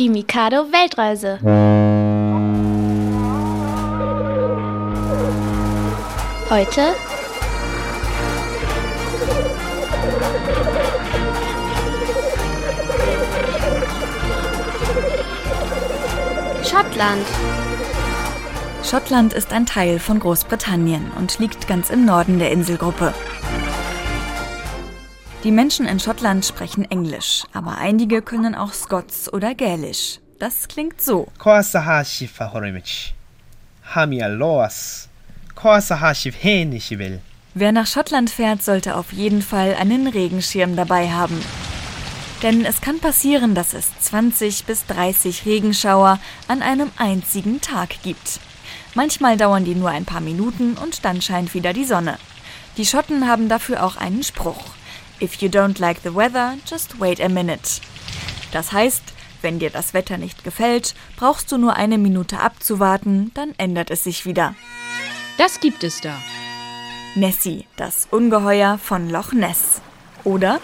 Die Mikado Weltreise. Heute Schottland. Schottland ist ein Teil von Großbritannien und liegt ganz im Norden der Inselgruppe. Die Menschen in Schottland sprechen Englisch, aber einige können auch Scots oder Gälisch. Das klingt so. Wer nach Schottland fährt, sollte auf jeden Fall einen Regenschirm dabei haben. Denn es kann passieren, dass es 20 bis 30 Regenschauer an einem einzigen Tag gibt. Manchmal dauern die nur ein paar Minuten und dann scheint wieder die Sonne. Die Schotten haben dafür auch einen Spruch. If you don't like the weather, just wait a minute. Das heißt, wenn dir das Wetter nicht gefällt, brauchst du nur eine Minute abzuwarten, dann ändert es sich wieder. Das gibt es da. Nessie, das Ungeheuer von Loch Ness. Oder?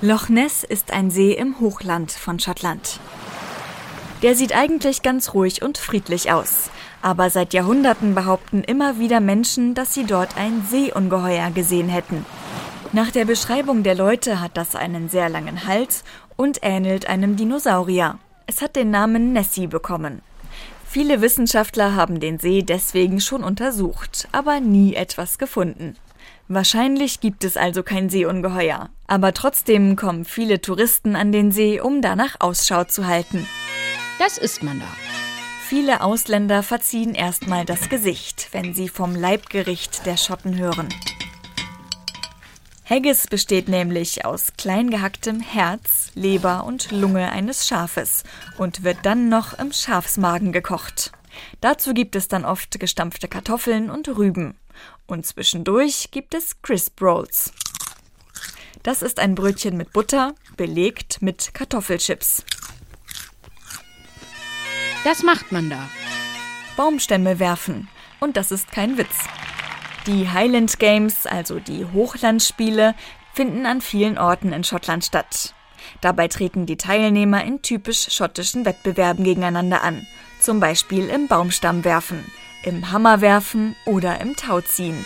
Loch Ness ist ein See im Hochland von Schottland. Der sieht eigentlich ganz ruhig und friedlich aus. Aber seit Jahrhunderten behaupten immer wieder Menschen, dass sie dort ein Seeungeheuer gesehen hätten. Nach der Beschreibung der Leute hat das einen sehr langen Hals und ähnelt einem Dinosaurier. Es hat den Namen Nessie bekommen. Viele Wissenschaftler haben den See deswegen schon untersucht, aber nie etwas gefunden. Wahrscheinlich gibt es also kein Seeungeheuer, aber trotzdem kommen viele Touristen an den See, um danach Ausschau zu halten. Das ist man da. Viele Ausländer verziehen erstmal das Gesicht, wenn sie vom Leibgericht der Schotten hören. Haggis besteht nämlich aus klein gehacktem Herz, Leber und Lunge eines Schafes und wird dann noch im Schafsmagen gekocht. Dazu gibt es dann oft gestampfte Kartoffeln und Rüben. Und zwischendurch gibt es Crisp Rolls. Das ist ein Brötchen mit Butter, belegt mit Kartoffelchips. Das macht man da. Baumstämme werfen. Und das ist kein Witz. Die Highland Games, also die Hochlandspiele, finden an vielen Orten in Schottland statt. Dabei treten die Teilnehmer in typisch schottischen Wettbewerben gegeneinander an, zum Beispiel im Baumstammwerfen, im Hammerwerfen oder im Tauziehen.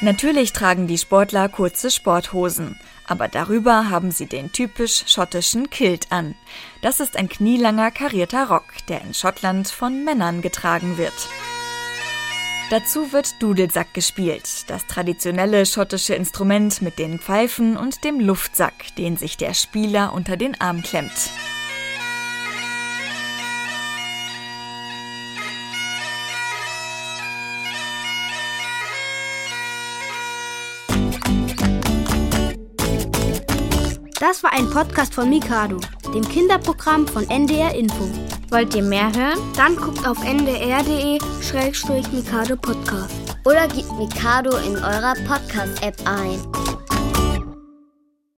Natürlich tragen die Sportler kurze Sporthosen, aber darüber haben sie den typisch schottischen Kilt an. Das ist ein knielanger karierter Rock, der in Schottland von Männern getragen wird. Dazu wird Dudelsack gespielt, das traditionelle schottische Instrument mit den Pfeifen und dem Luftsack, den sich der Spieler unter den Arm klemmt. Das war ein Podcast von Mikado, dem Kinderprogramm von NDR Info. Wollt ihr mehr hören? Dann guckt auf ndr.de-mikado Podcast. Oder gebt Mikado in eurer Podcast-App ein.